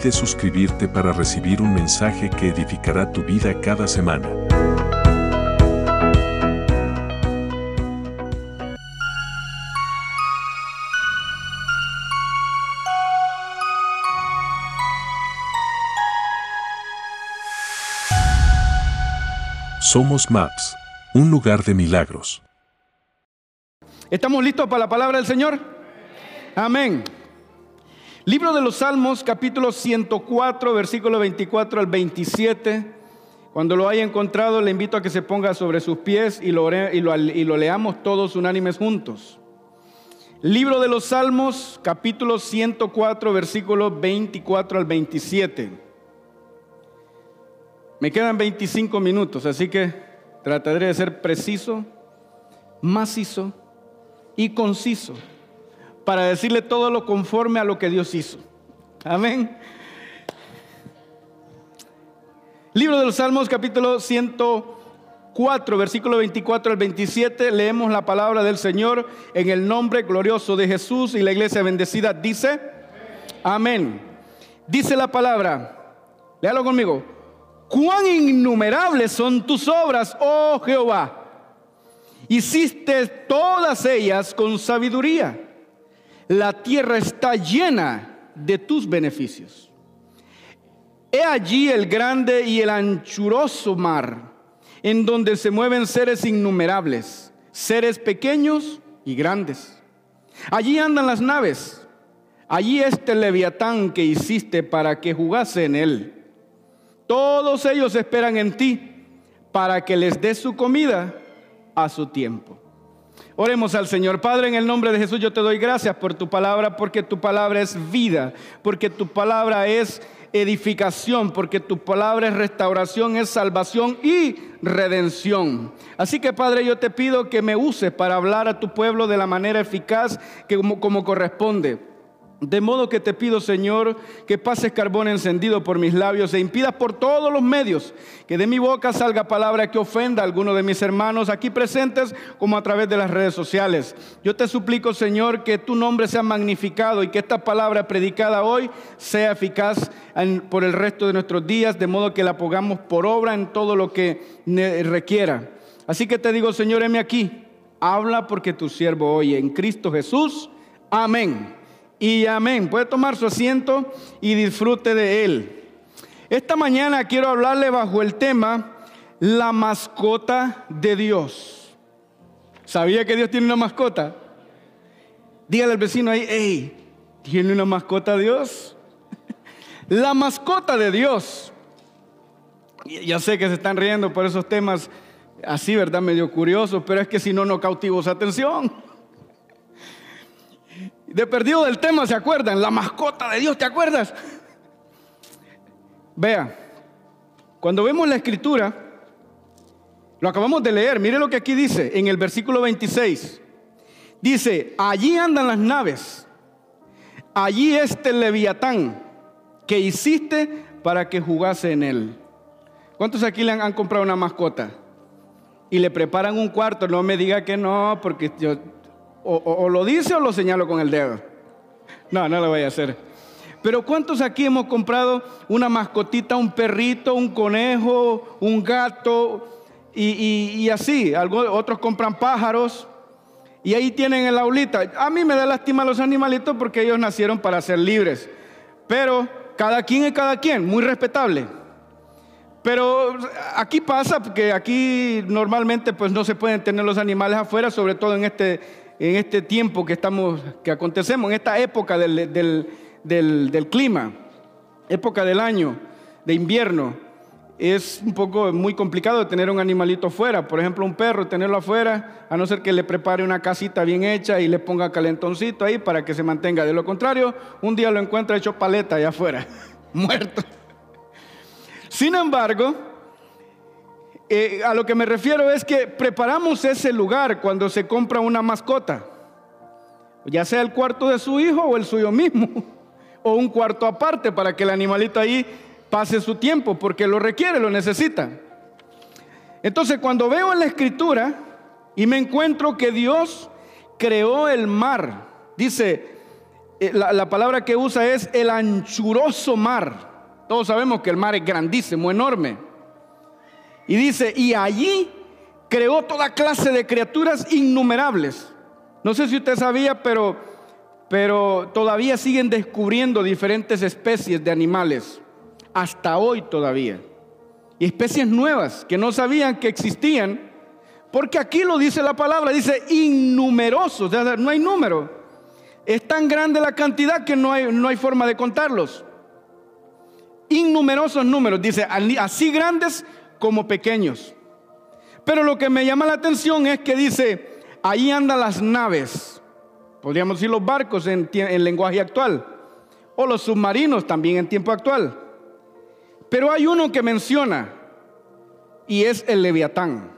Olvides suscribirte para recibir un mensaje que edificará tu vida cada semana. Somos Maps, un lugar de milagros. ¿Estamos listos para la palabra del Señor? Amén. Libro de los Salmos, capítulo 104, versículo 24 al 27. Cuando lo haya encontrado, le invito a que se ponga sobre sus pies y lo, y lo, y lo leamos todos unánimes juntos. Libro de los Salmos, capítulo 104, versículo 24 al 27. Me quedan 25 minutos, así que trataré de ser preciso, macizo y conciso para decirle todo lo conforme a lo que Dios hizo. Amén. Libro de los Salmos, capítulo 104, versículo 24 al 27, leemos la palabra del Señor en el nombre glorioso de Jesús y la iglesia bendecida dice, amén. Dice la palabra, léalo conmigo cuán innumerables son tus obras, oh Jehová. Hiciste todas ellas con sabiduría. La tierra está llena de tus beneficios. He allí el grande y el anchuroso mar, en donde se mueven seres innumerables, seres pequeños y grandes. Allí andan las naves. Allí este leviatán que hiciste para que jugase en él. Todos ellos esperan en ti para que les des su comida a su tiempo. Oremos al Señor. Padre, en el nombre de Jesús yo te doy gracias por tu palabra, porque tu palabra es vida, porque tu palabra es edificación, porque tu palabra es restauración, es salvación y redención. Así que Padre, yo te pido que me uses para hablar a tu pueblo de la manera eficaz que como, como corresponde. De modo que te pido, Señor, que pases carbón encendido por mis labios e impidas por todos los medios que de mi boca salga palabra que ofenda a alguno de mis hermanos aquí presentes como a través de las redes sociales. Yo te suplico, Señor, que tu nombre sea magnificado y que esta palabra predicada hoy sea eficaz por el resto de nuestros días, de modo que la pongamos por obra en todo lo que requiera. Así que te digo, Señor, heme aquí. Habla porque tu siervo oye. En Cristo Jesús. Amén y amén. Puede tomar su asiento y disfrute de él. Esta mañana quiero hablarle bajo el tema la mascota de Dios. ¿Sabía que Dios tiene una mascota? Dígale al vecino ahí, hey, ¿tiene una mascota Dios? la mascota de Dios. Ya sé que se están riendo por esos temas así, ¿verdad? Medio curiosos, pero es que si no, no cautivo su atención. De perdido del tema, ¿se acuerdan? La mascota de Dios, ¿te acuerdas? Vea, cuando vemos la escritura, lo acabamos de leer, mire lo que aquí dice en el versículo 26. Dice, allí andan las naves, allí este leviatán que hiciste para que jugase en él. ¿Cuántos aquí le han, han comprado una mascota? Y le preparan un cuarto, no me diga que no, porque yo, o, lo dice o lo señalo con el dedo. No, no lo voy a hacer. Pero ¿cuántos aquí hemos comprado una mascotita, un perrito, un conejo, un gato y, así? otros compran pájaros y ahí tienen el aulita. A mí me da lástima los animalitos porque ellos nacieron para ser libres. Pero cada quien es cada quien, muy respetable. Pero aquí pasa que aquí normalmente pues no se pueden tener los animales afuera, sobre todo en este en este tiempo que estamos, que acontecemos, en esta época del, del, clima, época del año, de invierno, es un poco muy complicado tener un animalito afuera. Por ejemplo, un perro, tenerlo afuera, a no ser que le prepare una casita bien hecha y le ponga calentoncito ahí para que se mantenga. De lo contrario, un día lo encuentra hecho paleta allá afuera, muerto. Sin embargo, eh, a lo que me refiero es que preparamos ese lugar cuando se compra una mascota, ya sea el cuarto de su hijo o el suyo mismo, o un cuarto aparte para que el animalito ahí pase su tiempo, porque lo requiere, lo necesita. Entonces, cuando veo en la escritura y me encuentro que Dios creó el mar, dice, eh, la, la palabra que usa es el anchuroso mar. Todos sabemos que el mar es grandísimo, enorme. Y dice, y allí creó toda clase de criaturas innumerables. No sé si usted sabía, pero, pero todavía siguen descubriendo diferentes especies de animales. Hasta hoy todavía. Y especies nuevas que no sabían que existían. Porque aquí lo dice la palabra, dice innumerosos, no hay número. Es tan grande la cantidad que no hay, no hay forma de contarlos. Innumerosos números, dice, así grandes como pequeños. Pero lo que me llama la atención es que dice, ahí andan las naves, podríamos decir los barcos en, lenguaje actual, o los submarinos también en tiempo actual. Pero hay uno que menciona, y es el leviatán.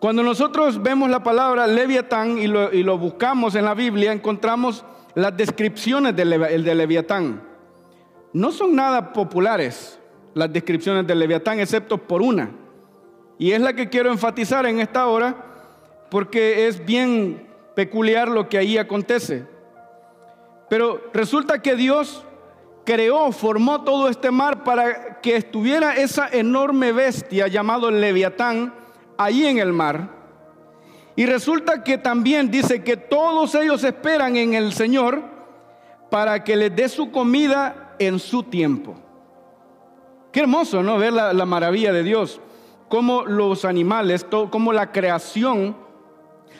Cuando nosotros vemos la palabra leviatán y lo, buscamos en la Biblia, encontramos las descripciones del, del leviatán. No son nada populares las descripciones del leviatán, excepto por una. Y es la que quiero enfatizar en esta hora, porque es bien peculiar lo que ahí acontece. Pero resulta que Dios creó, formó todo este mar para que estuviera esa enorme bestia llamado leviatán allí en el mar. Y resulta que también dice que todos ellos esperan en el Señor para que les dé su comida en su tiempo. Qué hermoso, ¿no? Ver la, maravilla de Dios. Cómo los animales, como la creación,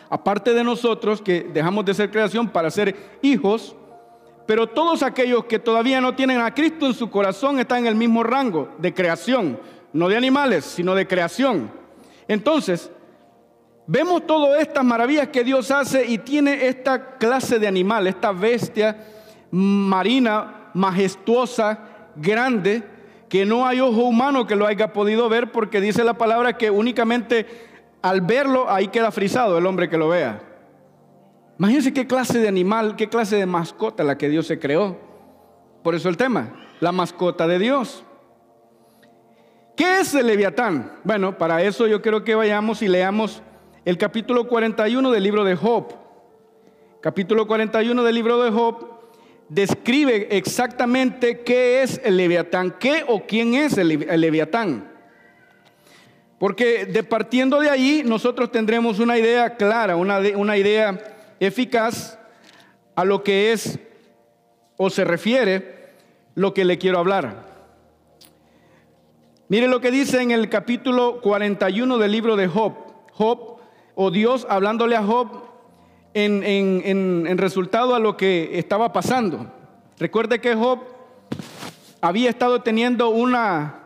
aparte de nosotros que dejamos de ser creación para ser hijos, pero todos aquellos que todavía no tienen a Cristo en su corazón están en el mismo rango de creación, no de animales, sino de creación. Entonces, vemos todas estas maravillas que Dios hace y tiene esta clase de animal, esta bestia marina, majestuosa, grande, que no hay ojo humano que lo haya podido ver porque dice la palabra que únicamente al verlo ahí queda frisado el hombre que lo vea. Imagínense qué clase de animal, qué clase de mascota la que Dios se creó. Por eso el tema, la mascota de Dios. ¿Qué es el leviatán? Bueno, para eso yo quiero que vayamos y leamos el capítulo 41 del libro de Job. Capítulo 41 del libro de Job describe exactamente qué es el leviatán, qué o quién es el, leviatán. Porque de partiendo de ahí nosotros tendremos una idea clara, una, una idea eficaz a lo que es o se refiere lo que le quiero hablar. Mire lo que dice en el capítulo 41 del libro de Job. Job, o Dios hablándole a Job en, resultado a lo que estaba pasando. Recuerde que Job había estado teniendo una,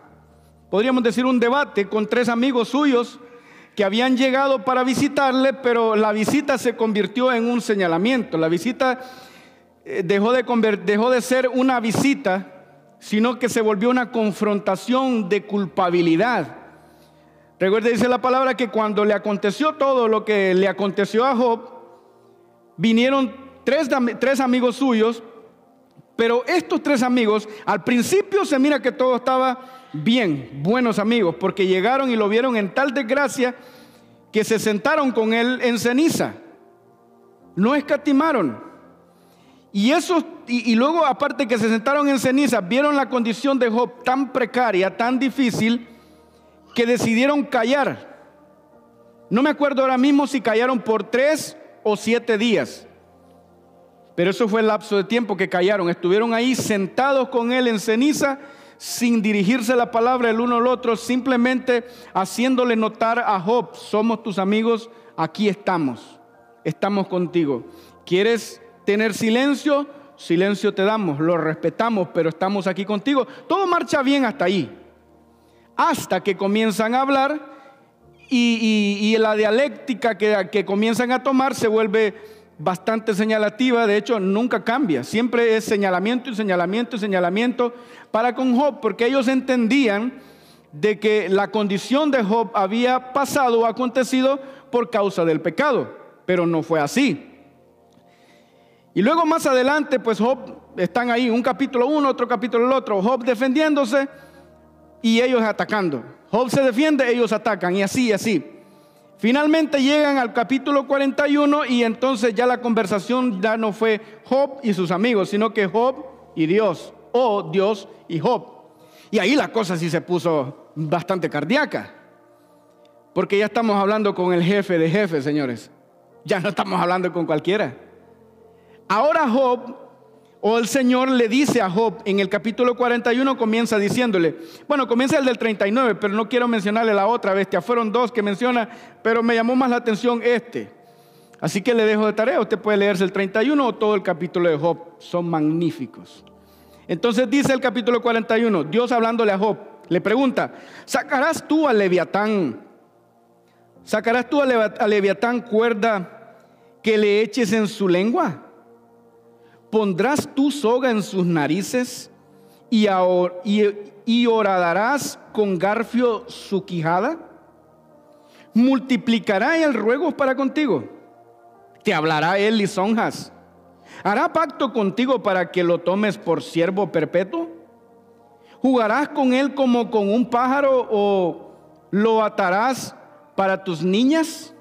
podríamos decir, un debate con tres amigos suyos que habían llegado para visitarle, pero la visita se convirtió en un señalamiento. La visita eh, dejó de, dejó de ser una visita, sino que se volvió una confrontación de culpabilidad. Recuerde, dice la palabra que cuando le aconteció todo lo que le aconteció a Job, vinieron tres, tres amigos suyos, pero estos tres amigos, al principio se mira que todo estaba bien, buenos amigos, porque llegaron y lo vieron en tal desgracia que se sentaron con él en ceniza. No escatimaron. Y eso, y, y, luego aparte que se sentaron en ceniza, vieron la condición de Job tan precaria, tan difícil, que decidieron callar. No me acuerdo ahora mismo si callaron por tres o siete días. Pero eso fue el lapso de tiempo que callaron. Estuvieron ahí sentados con él en ceniza, sin dirigirse la palabra el uno al otro, simplemente haciéndole notar a Job, somos tus amigos, aquí estamos, estamos contigo. ¿Quieres tener silencio? Silencio te damos, lo respetamos, pero estamos aquí contigo. Todo marcha bien hasta ahí. Hasta que comienzan a hablar y, la dialéctica que, que comienzan a tomar se vuelve bastante señalativa, de hecho nunca cambia, siempre es señalamiento y señalamiento y señalamiento para con Job, porque ellos entendían de que la condición de Job había pasado o acontecido por causa del pecado, pero no fue así. Y luego más adelante, pues Job están ahí, un capítulo uno, otro capítulo el otro, Job defendiéndose y ellos atacando. Job se defiende, ellos atacan y así, así. Finalmente llegan al capítulo 41 y entonces ya la conversación ya no fue Job y sus amigos, sino que Job y Dios, o Dios y Job. Y ahí la cosa sí se puso bastante cardíaca, porque ya estamos hablando con el jefe de jefes, señores. Ya no estamos hablando con cualquiera. Ahora Job, o el Señor le dice a Job en el capítulo 41, comienza diciéndole, bueno, comienza el del 39, pero no quiero mencionarle la otra bestia, fueron dos que menciona, pero me llamó más la atención este. Así que le dejo de tarea, usted puede leerse el 31 o todo el capítulo de Job, son magníficos. Entonces dice el capítulo 41, Dios hablándole a Job, le pregunta, ¿sacarás tú al leviatán? ¿Sacarás tú al leviatán cuerda que le eches en su lengua? ¿Pondrás tu soga en sus narices y, horadarás con garfio su quijada? ¿Multiplicará el ruego para contigo? ¿Te hablará él lisonjas? ¿Hará pacto contigo para que lo tomes por siervo perpetuo? ¿Jugarás con él como con un pájaro o lo atarás para tus niñas?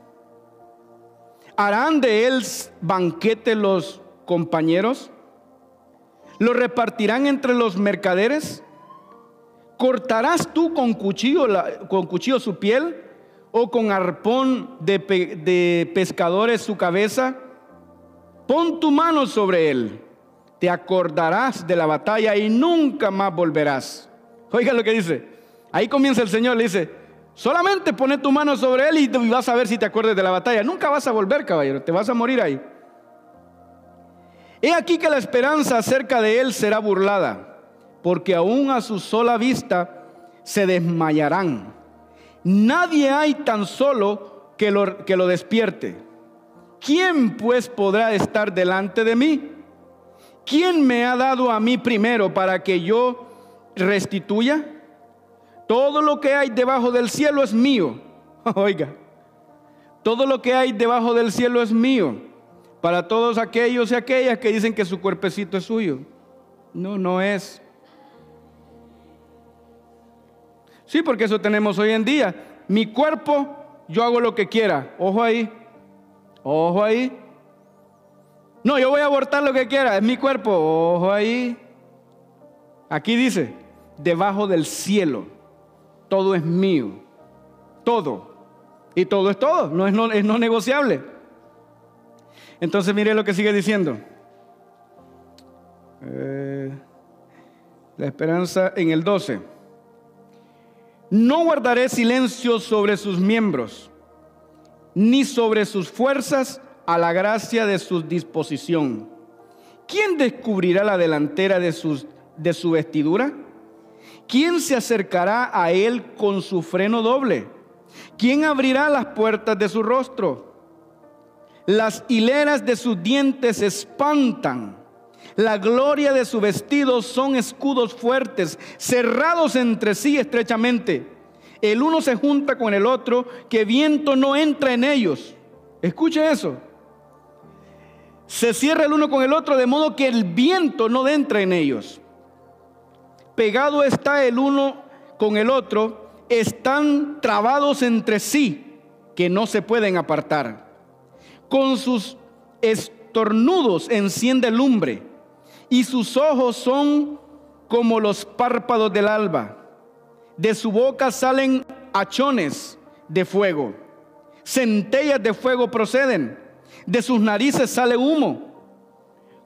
¿Harán de él banquete los compañeros? ¿Lo repartirán entre los mercaderes? ¿Cortarás tú con cuchillo, con cuchillo su piel o con arpón de, pescadores su cabeza? Pon tu mano sobre él, te acordarás de la batalla y nunca más volverás. Oiga lo que dice. Ahí comienza el Señor, le dice, solamente pone tu mano sobre él y vas a ver si te acuerdas de la batalla. Nunca vas a volver, caballero, te vas a morir ahí. He aquí que la esperanza acerca de él será burlada, porque aún a su sola vista se desmayarán. Nadie hay tan solo que lo, que lo despierte. ¿Quién pues podrá estar delante de mí? ¿Quién me ha dado a mí primero para que yo restituya? Todo lo que hay debajo del cielo es mío. Oiga, todo lo que hay debajo del cielo es mío para todos aquellos y aquellas que dicen que su cuerpecito es suyo. No, no es. Sí, porque eso tenemos hoy en día. Mi cuerpo, yo hago lo que quiera. Ojo ahí. Ojo ahí. No, yo voy a abortar lo que quiera. Es mi cuerpo. Ojo ahí. Aquí dice, debajo del cielo, todo es mío. Todo. Y todo es todo. No es no, es no negociable. Entonces mire lo que sigue diciendo. Eh, la esperanza en el 12. No guardaré silencio sobre sus miembros, ni sobre sus fuerzas a la gracia de su disposición. ¿Quién descubrirá la delantera de, sus, de su vestidura? ¿Quién se acercará a él con su freno doble? ¿Quién abrirá las puertas de su rostro? Las hileras de sus dientes espantan. La gloria de su vestido son escudos fuertes, cerrados entre sí estrechamente. El uno se junta con el otro, que viento no entra en ellos. Escuche eso. Se cierra el uno con el otro de modo que el viento no entra en ellos. Pegado está el uno con el otro, están trabados entre sí, que no se pueden apartar. Con sus estornudos enciende lumbre y sus ojos son como los párpados del alba. De su boca salen hachones de fuego. Centellas de fuego proceden. De sus narices sale humo,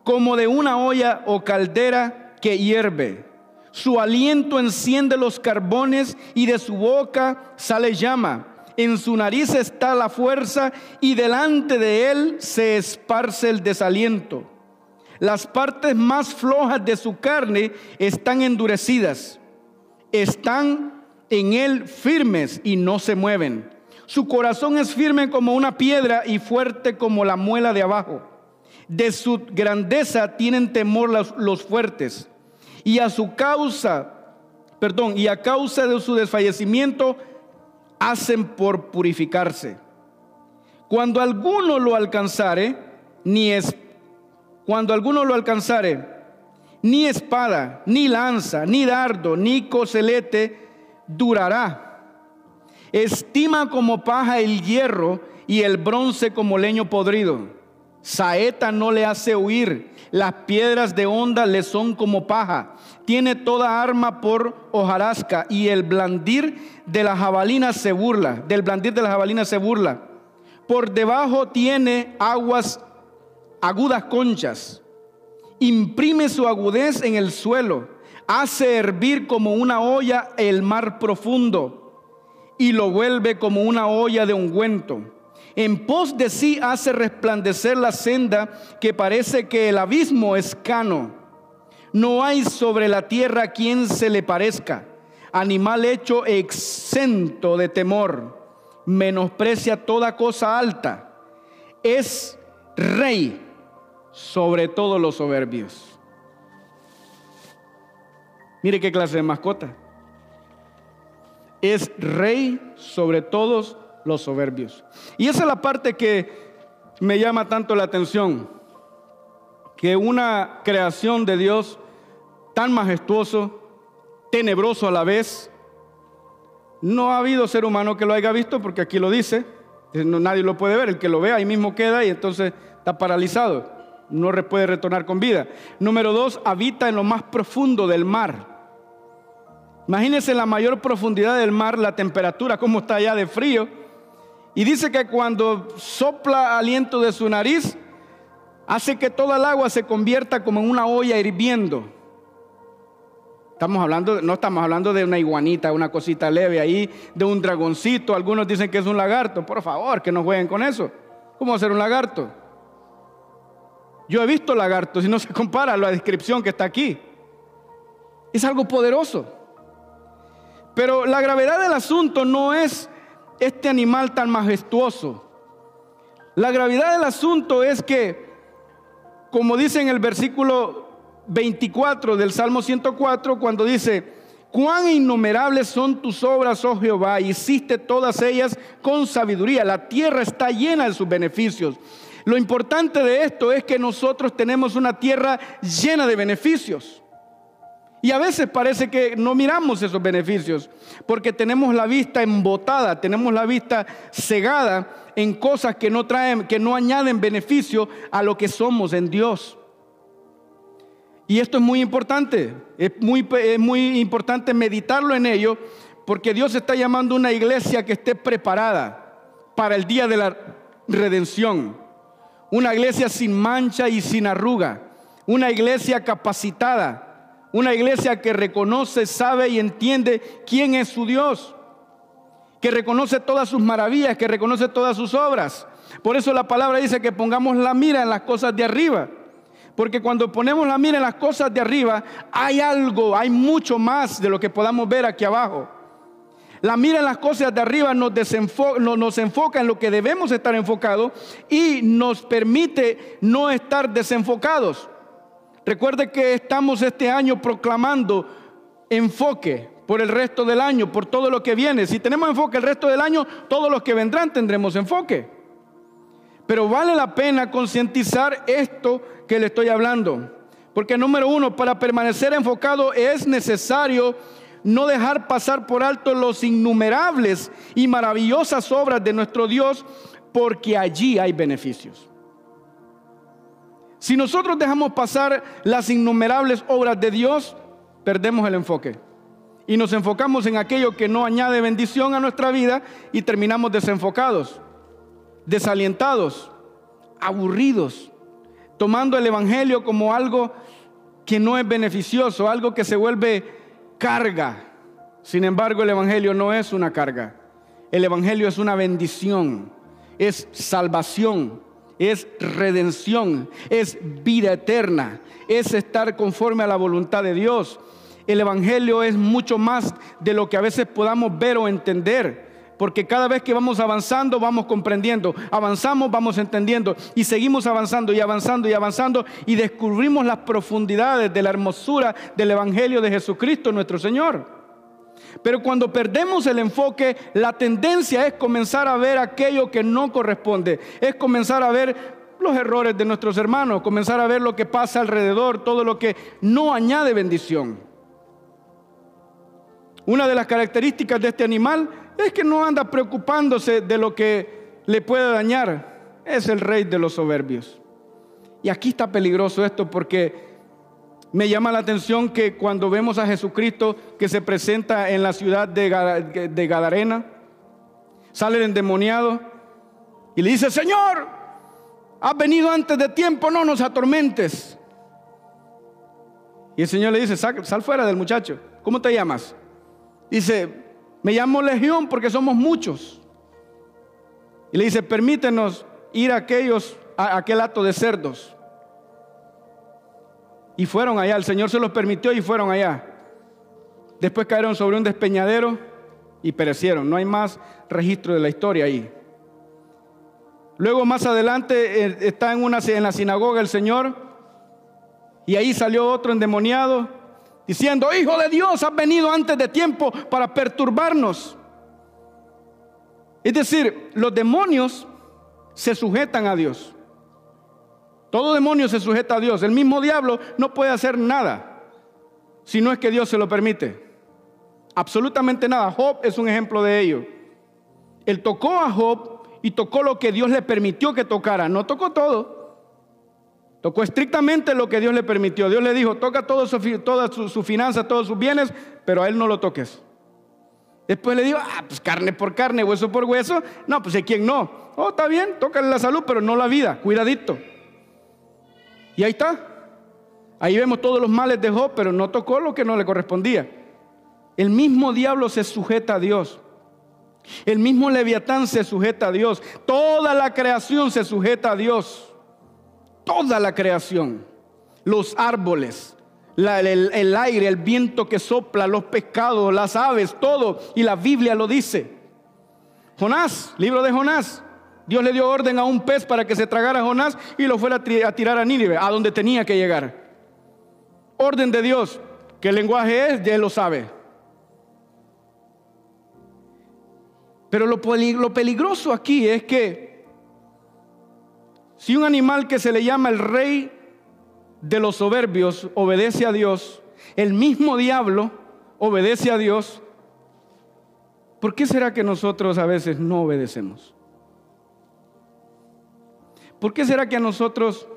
como de una olla o caldera que hierve. Su aliento enciende los carbones y de su boca sale llama en su nariz está la fuerza y delante de él se esparce el desaliento. Las partes más flojas de su carne están endurecidas, están en él firmes y no se mueven. Su corazón es firme como una piedra y fuerte como la muela de abajo. De su grandeza tienen temor los, fuertes y a su causa perdón, y a causa de su desfallecimiento hacen por purificarse. Cuando alguno lo alcanzare, ni es cuando alguno lo alcanzare, ni espada, ni lanza, ni dardo, ni coselete durará. Estima como paja el hierro y el bronce como leño podrido. Saeta no le hace huir, las piedras de onda le son como paja. Tiene toda arma por hojarasca y el blandir de la jabalina se burla, del blandir de la jabalina se burla. Por debajo tiene aguas agudas conchas. Imprime su agudez en el suelo. Hace hervir como una olla el mar profundo y lo vuelve como una olla de ungüento en pos de sí hace resplandecer la senda que parece que el abismo es cano. No hay sobre la tierra quien se le parezca. Animal hecho exento de temor. Menosprecia toda cosa alta. Es rey sobre todos los soberbios. Mire qué clase de mascota. Es rey sobre todos los soberbios. Y esa es la parte que me llama tanto la atención, que una creación de Dios tan majestuoso, tenebroso a la vez, no ha habido ser humano que lo haya visto, porque aquí lo dice, nadie lo puede ver, el que lo ve ahí mismo queda y entonces está paralizado, no puede retornar con vida. Número dos, habita en lo más profundo del mar. Imagínense la mayor profundidad del mar, la temperatura, cómo está allá de frío y dice que cuando sopla aliento de su nariz, hace que toda el agua se convierta como en una olla hirviendo. Estamos hablando, no estamos hablando de una iguanita, una cosita leve ahí, de un dragoncito. Algunos dicen que es un lagarto. Por favor, que no jueguen con eso. ¿Cómo hacer un lagarto? Yo he visto lagartos y no se compara a la descripción que está aquí. Es algo poderoso. Pero la gravedad del asunto no es este animal tan majestuoso. La gravedad del asunto es que, como dice en el versículo 24 del Salmo 104, cuando dice, cuán innumerables son tus obras, oh Jehová, hiciste todas ellas con sabiduría, la tierra está llena de sus beneficios. Lo importante de esto es que nosotros tenemos una tierra llena de beneficios. Y a veces parece que no miramos esos beneficios porque tenemos la vista embotada, tenemos la vista cegada en cosas que no traen, que no añaden beneficio a lo que somos en Dios. Y esto es muy importante, es muy, es muy importante meditarlo en ello porque Dios está llamando a una iglesia que esté preparada para el día de la redención. Una iglesia sin mancha y sin arruga. Una iglesia capacitada una iglesia que reconoce, sabe y entiende quién es su Dios. Que reconoce todas sus maravillas, que reconoce todas sus obras. Por eso la palabra dice que pongamos la mira en las cosas de arriba. Porque cuando ponemos la mira en las cosas de arriba, hay algo, hay mucho más de lo que podamos ver aquí abajo. La mira en las cosas de arriba nos, nos enfoca en lo que debemos estar enfocados y nos permite no estar desenfocados. Recuerde que estamos este año proclamando enfoque por el resto del año, por todo lo que viene. Si tenemos enfoque el resto del año, todos los que vendrán tendremos enfoque. Pero vale la pena concientizar esto que le estoy hablando. Porque número uno, para permanecer enfocado es necesario no dejar pasar por alto los innumerables y maravillosas obras de nuestro Dios, porque allí hay beneficios. Si nosotros dejamos pasar las innumerables obras de Dios, perdemos el enfoque. Y nos enfocamos en aquello que no añade bendición a nuestra vida y terminamos desenfocados, desalientados, aburridos, tomando el Evangelio como algo que no es beneficioso, algo que se vuelve carga. Sin embargo, el Evangelio no es una carga. El Evangelio es una bendición, es salvación, es redención, es vida eterna, es estar conforme a la voluntad de Dios. El Evangelio es mucho más de lo que a veces podamos ver o entender. Porque cada vez que vamos avanzando, vamos comprendiendo. Avanzamos, vamos entendiendo. Y seguimos avanzando y avanzando y avanzando. Y descubrimos las profundidades de la hermosura del Evangelio de Jesucristo nuestro Señor. Pero cuando perdemos el enfoque, la tendencia es comenzar a ver aquello que no corresponde, es comenzar a ver los errores de nuestros hermanos, comenzar a ver lo que pasa alrededor, todo lo que no añade bendición. Una de las características de este animal es que no anda preocupándose de lo que le puede dañar. Es el rey de los soberbios. Y aquí está peligroso esto porque me llama la atención que cuando vemos a Jesucristo que se presenta en la ciudad de, Gadarena, sale el endemoniado y le dice, Señor, has venido antes de tiempo, no nos atormentes. Y el Señor le dice, sal, sal fuera del muchacho. ¿Cómo te llamas? Dice, me llamo Legión porque somos muchos. Y le dice, permítenos ir a aquellos, a aquel acto de cerdos. Y fueron allá, el Señor se los permitió y fueron allá. Después cayeron sobre un despeñadero y perecieron. No hay más registro de la historia ahí. Luego más adelante eh, está en, una, en la sinagoga el Señor y ahí salió otro endemoniado diciendo, Hijo de Dios, has venido antes de tiempo para perturbarnos. Es decir, los demonios se sujetan a Dios. Todo demonio se sujeta a Dios. El mismo diablo no puede hacer nada si no es que Dios se lo permite. Absolutamente nada. Job es un ejemplo de ello. Él tocó a Job y tocó lo que Dios le permitió que tocara. No tocó todo. Tocó estrictamente lo que Dios le permitió. Dios le dijo, toca todo su, toda su, finanza, todos sus bienes, pero a él no lo toques. Después le dijo, ah, pues carne por carne, hueso por hueso. No, pues ¿a quién no? Oh, está bien, tócale la salud, pero no la vida. Cuidadito. Y ahí está. Ahí vemos todos los males de Job, pero no tocó lo que no le correspondía. El mismo diablo se sujeta a Dios. El mismo leviatán se sujeta a Dios. Toda la creación se sujeta a Dios. Toda la creación. Los árboles, el, el aire, el viento que sopla, los pescados, las aves, todo. Y la Biblia lo dice. Jonás, libro de Jonás. Dios le dio orden a un pez para que se tragara a Jonás y lo fuera a tirar a Nínive, a donde tenía que llegar. Orden de Dios. ¿Qué lenguaje es? Ya él lo sabe. Pero lo, lo peligroso aquí es que si un animal que se le llama el rey de los soberbios obedece a Dios, el mismo diablo obedece a Dios, ¿por qué será que nosotros a veces no obedecemos? ¿Por qué será que a nosotros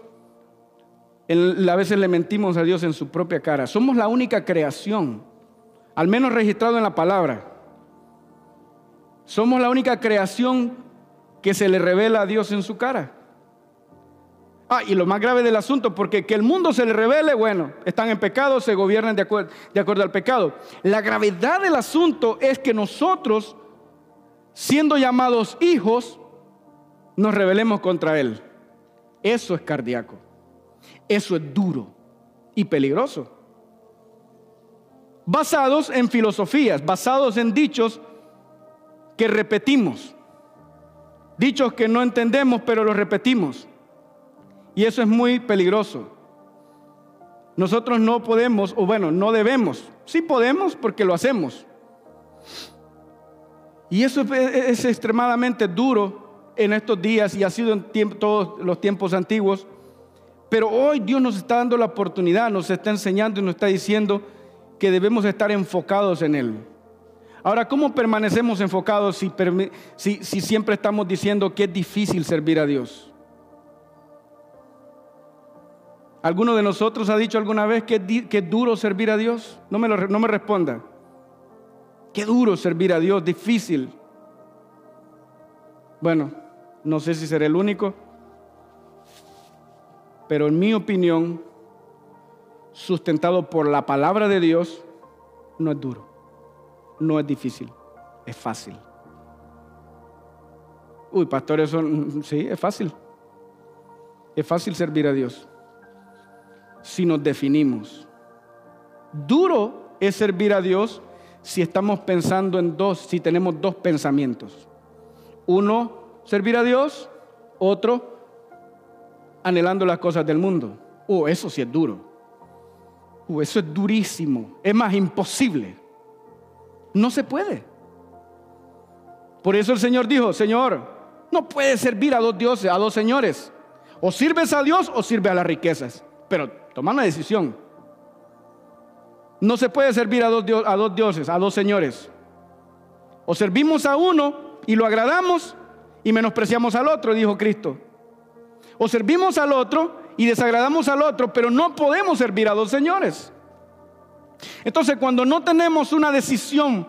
a veces le mentimos a Dios en su propia cara? Somos la única creación, al menos registrado en la palabra. Somos la única creación que se le revela a Dios en su cara. Ah, y lo más grave del asunto, porque que el mundo se le revele, bueno, están en pecado, se gobiernan de acuerdo, al pecado. La gravedad del asunto es que nosotros, siendo llamados hijos, nos rebelemos contra Él. Eso es cardíaco. Eso es duro y peligroso. Basados en filosofías, basados en dichos que repetimos. Dichos que no entendemos, pero los repetimos. Y eso es muy peligroso. Nosotros no podemos, o bueno, no debemos. Sí podemos porque lo hacemos. Y eso es, extremadamente duro en estos días y ha sido en todos los tiempos antiguos. Pero hoy Dios nos está dando la oportunidad, nos está enseñando y nos está diciendo que debemos estar enfocados en Él. Ahora, ¿cómo permanecemos enfocados si, si, siempre estamos diciendo que es difícil servir a Dios? ¿Alguno de nosotros ha dicho alguna vez que, es duro servir a Dios? No me, no me responda. Qué duro servir a Dios, difícil. Bueno, no sé si seré el único, pero en mi opinión, sustentado por la palabra de Dios, no es duro, no es difícil, es fácil. Uy, pastor, eso sí, es fácil. Es fácil servir a Dios si nos definimos. Duro es servir a Dios si estamos pensando en dos, si tenemos dos pensamientos. Uno servir a Dios, otro anhelando las cosas del mundo. Oh, eso sí es duro. Oh, eso es durísimo. Es más imposible. No se puede. Por eso el Señor dijo, Señor, no puedes servir a dos dioses, a dos señores. O sirves a Dios o sirves a las riquezas. Pero toma una decisión. No se puede servir a dos, a dos dioses, a dos señores. O servimos a uno y lo agradamos y menospreciamos al otro, dijo Cristo. O servimos al otro y desagradamos al otro, pero no podemos servir a dos señores. Entonces, cuando no tenemos una decisión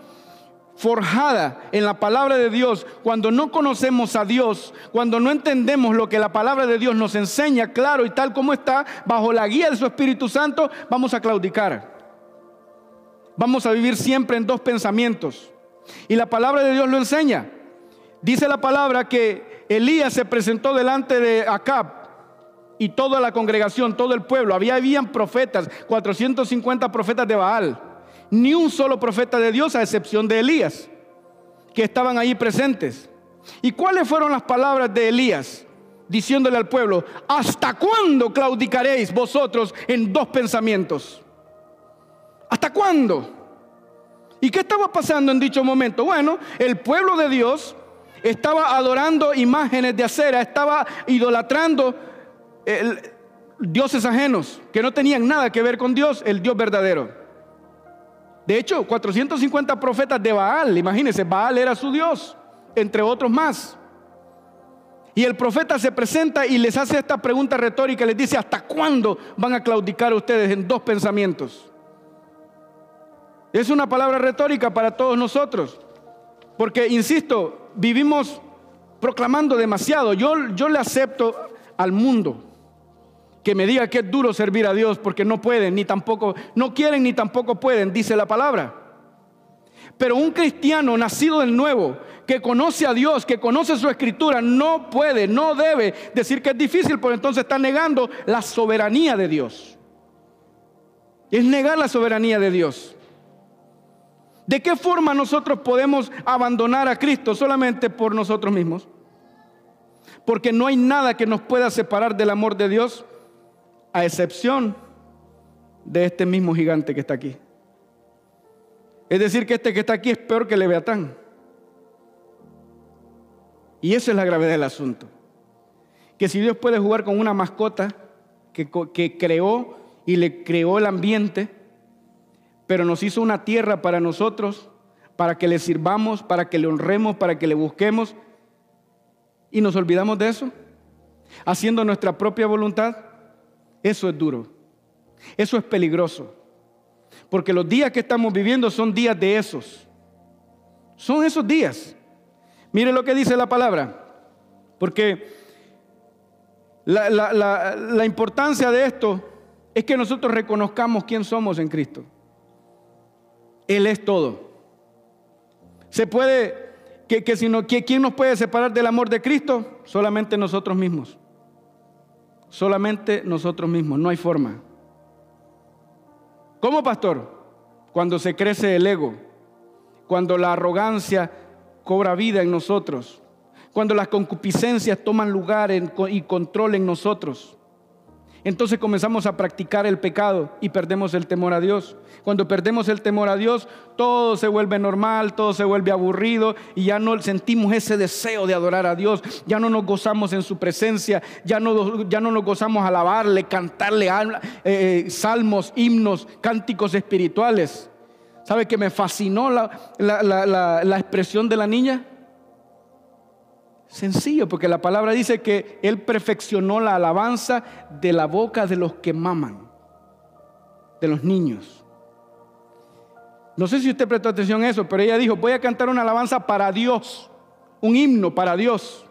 forjada en la palabra de Dios, cuando no conocemos a Dios, cuando no entendemos lo que la palabra de Dios nos enseña claro y tal como está, bajo la guía de su Espíritu Santo, vamos a claudicar. Vamos a vivir siempre en dos pensamientos. Y la palabra de Dios lo enseña. Dice la palabra que Elías se presentó delante de Acab y toda la congregación, todo el pueblo. Había habían profetas, 450 profetas de Baal. Ni un solo profeta de Dios a excepción de Elías, que estaban ahí presentes. ¿Y cuáles fueron las palabras de Elías? Diciéndole al pueblo, ¿hasta cuándo claudicaréis vosotros en dos pensamientos? ¿Hasta cuándo? ¿Y qué estaba pasando en dicho momento? Bueno, el pueblo de Dios estaba adorando imágenes de acera, estaba idolatrando dioses ajenos que no tenían nada que ver con Dios, el Dios verdadero. De hecho, 450 profetas de Baal, imagínense, Baal era su Dios, entre otros más. Y el profeta se presenta y les hace esta pregunta retórica, les dice, ¿hasta cuándo van a claudicar ustedes en dos pensamientos? Es una palabra retórica para todos nosotros, porque, insisto, vivimos proclamando demasiado. Yo, yo le acepto al mundo que me diga que es duro servir a Dios porque no pueden, ni tampoco, no quieren ni tampoco pueden, dice la palabra. Pero un cristiano nacido del nuevo, que conoce a Dios, que conoce su escritura, no puede, no debe decir que es difícil, porque entonces está negando la soberanía de Dios. Es negar la soberanía de Dios. ¿De qué forma nosotros podemos abandonar a Cristo solamente por nosotros mismos? Porque no hay nada que nos pueda separar del amor de Dios, a excepción de este mismo gigante que está aquí. Es decir, que este que está aquí es peor que Leviatán. Y esa es la gravedad del asunto. Que si Dios puede jugar con una mascota que, que creó y le creó el ambiente, pero nos hizo una tierra para nosotros, para que le sirvamos, para que le honremos, para que le busquemos, y nos olvidamos de eso, haciendo nuestra propia voluntad. Eso es duro, eso es peligroso, porque los días que estamos viviendo son días de esos, son esos días. Mire lo que dice la palabra, porque la, importancia de esto es que nosotros reconozcamos quién somos en Cristo. Él es todo. Se puede, que, que, si no, ¿quién nos puede separar del amor de Cristo? Solamente nosotros mismos. Solamente nosotros mismos, no hay forma. ¿Cómo, pastor? Cuando se crece el ego, cuando la arrogancia cobra vida en nosotros, cuando las concupiscencias toman lugar y control en nosotros. Entonces comenzamos a practicar el pecado y perdemos el temor a Dios. Cuando perdemos el temor a Dios, todo se vuelve normal, todo se vuelve aburrido y ya no sentimos ese deseo de adorar a Dios, ya no nos gozamos en su presencia, ya no, ya no nos gozamos alabarle, cantarle eh, salmos, himnos, cánticos espirituales. ¿Sabe que me fascinó la, la expresión de la niña? Sencillo, porque la palabra dice que Él perfeccionó la alabanza de la boca de los que maman, de los niños. No sé si usted prestó atención a eso, pero ella dijo, voy a cantar una alabanza para Dios, un himno para Dios.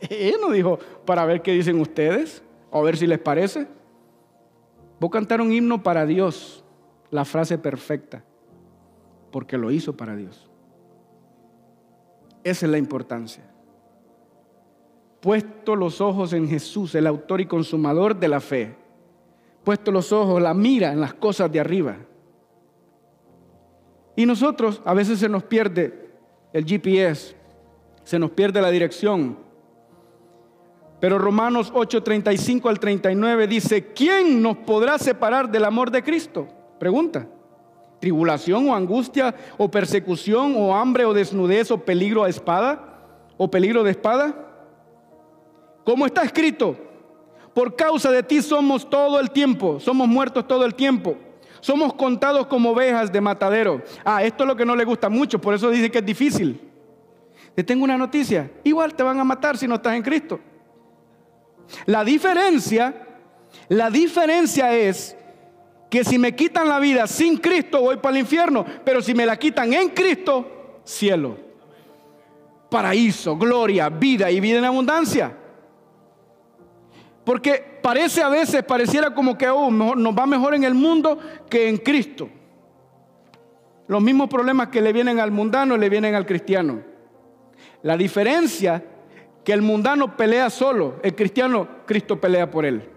Ella no dijo, para ver qué dicen ustedes, o a ver si les parece. Voy a cantar un himno para Dios, la frase perfecta, porque lo hizo para Dios. Esa es la importancia. Puesto los ojos en Jesús, el autor y consumador de la fe. Puesto los ojos, la mira en las cosas de arriba. Y nosotros a veces se nos pierde el GPS, se nos pierde la dirección. Pero Romanos 8:35 al 39 dice, ¿quién nos podrá separar del amor de Cristo? Pregunta. Tribulación o angustia o persecución o hambre o desnudez o peligro a espada o peligro de espada. Como está escrito, por causa de ti somos todo el tiempo, somos muertos todo el tiempo. Somos contados como ovejas de matadero. Ah, esto es lo que no le gusta mucho, por eso dice que es difícil. Te tengo una noticia, igual te van a matar si no estás en Cristo. La diferencia, la diferencia es que si me quitan la vida sin Cristo voy para el infierno, pero si me la quitan en Cristo, cielo. Paraíso, gloria, vida y vida en abundancia. Porque parece a veces, pareciera como que oh, nos va mejor en el mundo que en Cristo. Los mismos problemas que le vienen al mundano le vienen al cristiano. La diferencia que el mundano pelea solo, el cristiano, Cristo pelea por él.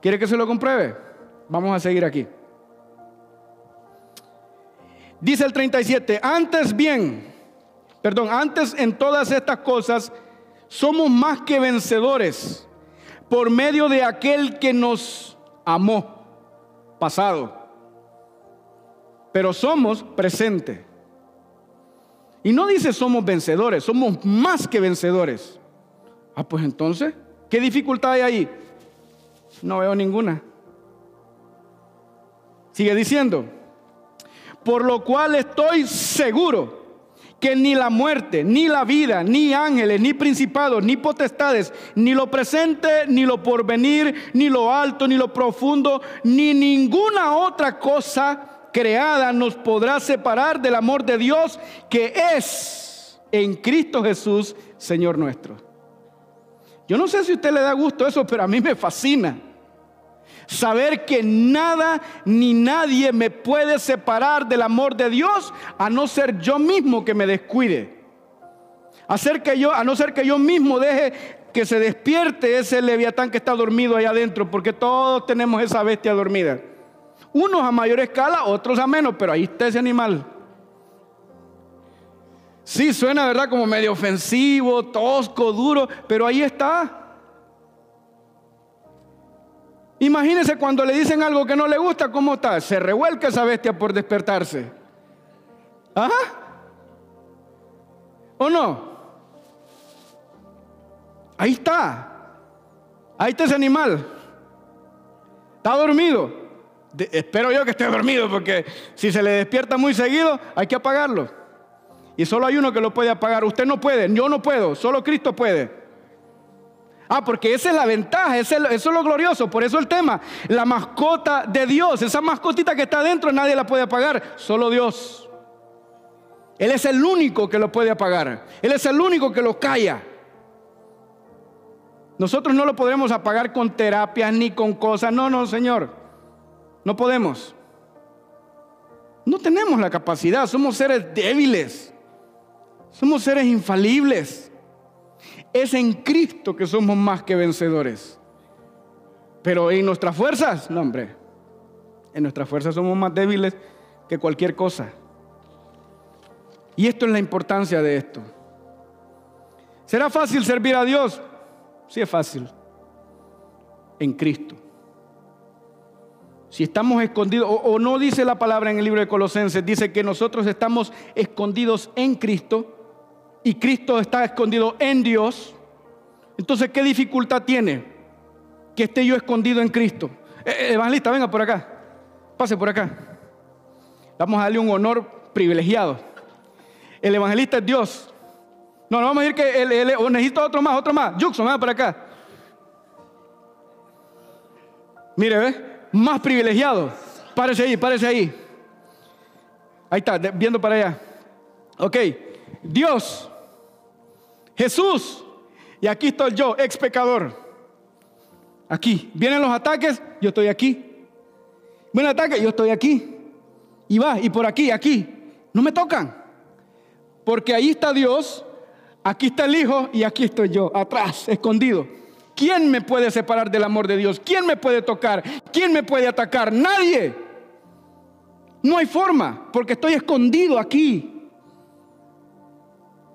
¿Quiere que se lo compruebe? Vamos a seguir aquí. Dice el 37, antes bien, perdón, antes en todas estas cosas somos más que vencedores por medio de aquel que nos amó, pasado. Pero somos presente. Y no dice somos vencedores, somos más que vencedores. Ah, pues entonces, ¿qué dificultad hay ahí? No veo ninguna. Sigue diciendo, por lo cual estoy seguro que ni la muerte, ni la vida, ni ángeles, ni principados, ni potestades, ni lo presente, ni lo porvenir, ni lo alto, ni lo profundo, ni ninguna otra cosa creada nos podrá separar del amor de Dios que es en Cristo Jesús, Señor nuestro. Yo no sé si a usted le da gusto eso, pero a mí me fascina. Saber que nada ni nadie me puede separar del amor de Dios a no ser yo mismo que me descuide. Hacer que yo, a no ser que yo mismo deje que se despierte ese leviatán que está dormido ahí adentro, porque todos tenemos esa bestia dormida. Unos a mayor escala, otros a menos, pero ahí está ese animal. Sí, suena, ¿verdad? Como medio ofensivo, tosco, duro, pero ahí está. Imagínense cuando le dicen algo que no le gusta, ¿cómo está? Se revuelca esa bestia por despertarse. ¿Ajá? ¿O no? Ahí está. Ahí está ese animal. Está dormido espero yo que esté dormido, porque si se le despierta muy seguido, hay que apagarlo. Y solo hay uno que lo puede apagar. Usted no puede, yo no puedo, solo Cristo puede. Ah, porque esa es la ventaja, eso es lo glorioso. Por eso el tema, la mascota de Dios, esa mascotita que está adentro, nadie la puede apagar, solo Dios. Él es el único que lo puede apagar. Él es el único que lo calla. Nosotros no lo podremos apagar con terapias ni con cosas. No, no, Señor. No podemos. No tenemos la capacidad, somos seres débiles. Somos seres infalibles. Es en Cristo que somos más que vencedores. Pero en nuestras fuerzas, no hombre, en nuestras fuerzas somos más débiles que cualquier cosa. Y esto es la importancia de esto. ¿Será fácil servir a Dios? Sí es fácil. En Cristo. Si estamos escondidos, o, no dice la palabra en el libro de Colosenses, dice que nosotros estamos escondidos en Cristo y Cristo está escondido en Dios. Entonces, ¿qué dificultad tiene que esté yo escondido en Cristo? Eh, eh, evangelista, venga por acá. Pase por acá. Vamos a darle un honor privilegiado. El evangelista es Dios. No, no vamos a decir que él necesito otro más, otro más. Juxon, venga por acá. Mire, ¿ve? más privilegiado. Párese ahí, párese ahí. Ahí está, viendo para allá. Ok, Dios, Jesús, y aquí estoy yo, ex pecador. Aquí, vienen los ataques, yo estoy aquí. Viene el ataque, yo estoy aquí. Y va, y por aquí, aquí. No me tocan. Porque ahí está Dios, aquí está el Hijo y aquí estoy yo, atrás, escondido. ¿Quién me puede separar del amor de Dios? ¿Quién me puede tocar? ¿Quién me puede atacar? Nadie. No hay forma, porque estoy escondido aquí.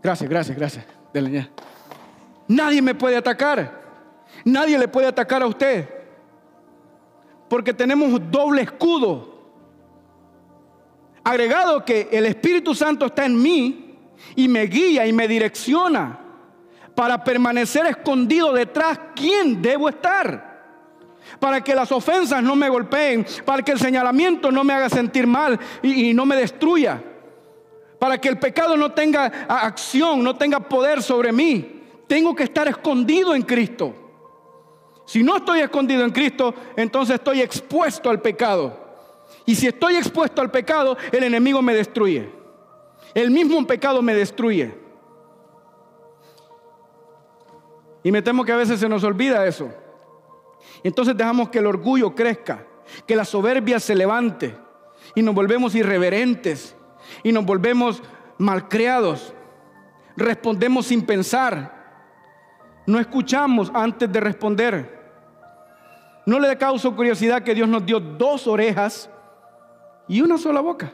Gracias, gracias, gracias. Nadie me puede atacar. Nadie le puede atacar a usted. Porque tenemos doble escudo. Agregado que el Espíritu Santo está en mí y me guía y me direcciona para permanecer escondido detrás, ¿quién debo estar? Para que las ofensas no me golpeen, para que el señalamiento no me haga sentir mal y no me destruya, para que el pecado no tenga acción, no tenga poder sobre mí. Tengo que estar escondido en Cristo. Si no estoy escondido en Cristo, entonces estoy expuesto al pecado. Y si estoy expuesto al pecado, el enemigo me destruye. El mismo pecado me destruye. Y me temo que a veces se nos olvida eso. Entonces dejamos que el orgullo crezca, que la soberbia se levante y nos volvemos irreverentes y nos volvemos malcriados. Respondemos sin pensar. No escuchamos antes de responder. No le causa curiosidad que Dios nos dio dos orejas y una sola boca.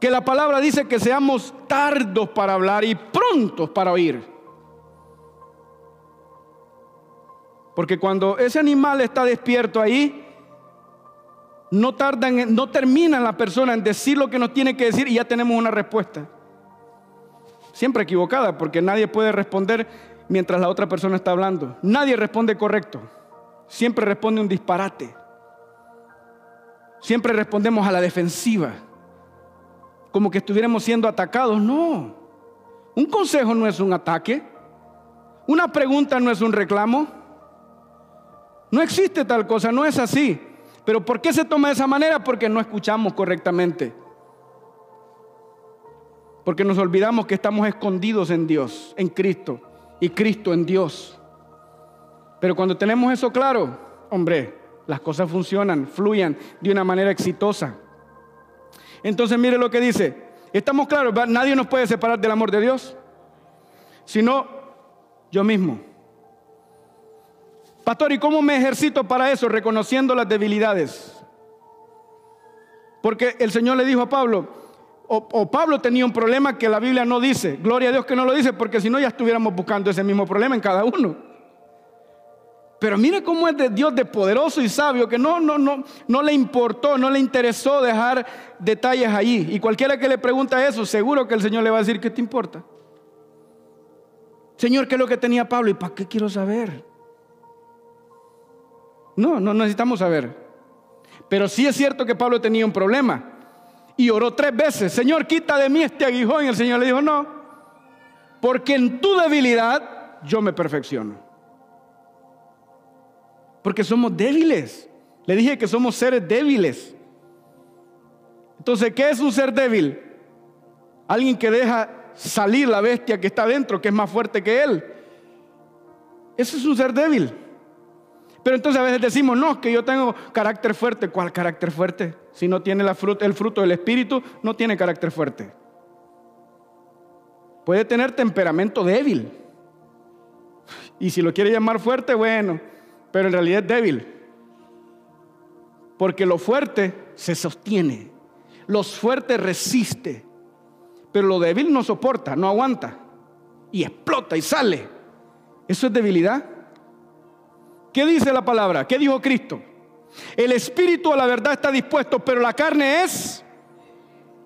Que la palabra dice que seamos tardos para hablar y prontos para oír. Porque cuando ese animal está despierto ahí, no tardan, no termina la persona en decir lo que nos tiene que decir y ya tenemos una respuesta. Siempre equivocada, porque nadie puede responder mientras la otra persona está hablando. Nadie responde correcto. Siempre responde un disparate. Siempre respondemos a la defensiva. Como que estuviéramos siendo atacados. No. Un consejo no es un ataque. Una pregunta no es un reclamo. No existe tal cosa, no es así. Pero ¿por qué se toma de esa manera? Porque no escuchamos correctamente. Porque nos olvidamos que estamos escondidos en Dios, en Cristo, y Cristo en Dios. Pero cuando tenemos eso claro, hombre, las cosas funcionan, fluyan de una manera exitosa. Entonces mire lo que dice. Estamos claros, nadie nos puede separar del amor de Dios, sino yo mismo. Pastor, ¿y cómo me ejercito para eso? Reconociendo las debilidades. Porque el Señor le dijo a Pablo, o, Pablo tenía un problema que la Biblia no dice. Gloria a Dios que no lo dice, porque si no ya estuviéramos buscando ese mismo problema en cada uno. Pero mire cómo es de Dios de poderoso y sabio, que no, no, no, no le importó, no le interesó dejar detalles allí. Y cualquiera que le pregunta eso, seguro que el Señor le va a decir, ¿qué te importa? Señor, ¿qué es lo que tenía Pablo? ¿Y para qué quiero saber? No, no necesitamos saber. Pero sí es cierto que Pablo tenía un problema. Y oró tres veces, Señor, quita de mí este aguijón. Y el Señor le dijo, no, porque en tu debilidad yo me perfecciono. Porque somos débiles. Le dije que somos seres débiles. Entonces, ¿qué es un ser débil? Alguien que deja salir la bestia que está dentro, que es más fuerte que él. Eso es un ser débil. Pero entonces a veces decimos, no, que yo tengo carácter fuerte. ¿Cuál carácter fuerte? Si no tiene la fruta, el fruto del Espíritu, no tiene carácter fuerte. Puede tener temperamento débil. Y si lo quiere llamar fuerte, bueno, pero en realidad es débil. Porque lo fuerte se sostiene. Los fuertes resiste. Pero lo débil no soporta, no aguanta. Y explota y sale. Eso es debilidad. ¿Qué dice la palabra? ¿Qué dijo Cristo? El espíritu a la verdad está dispuesto, pero la carne es...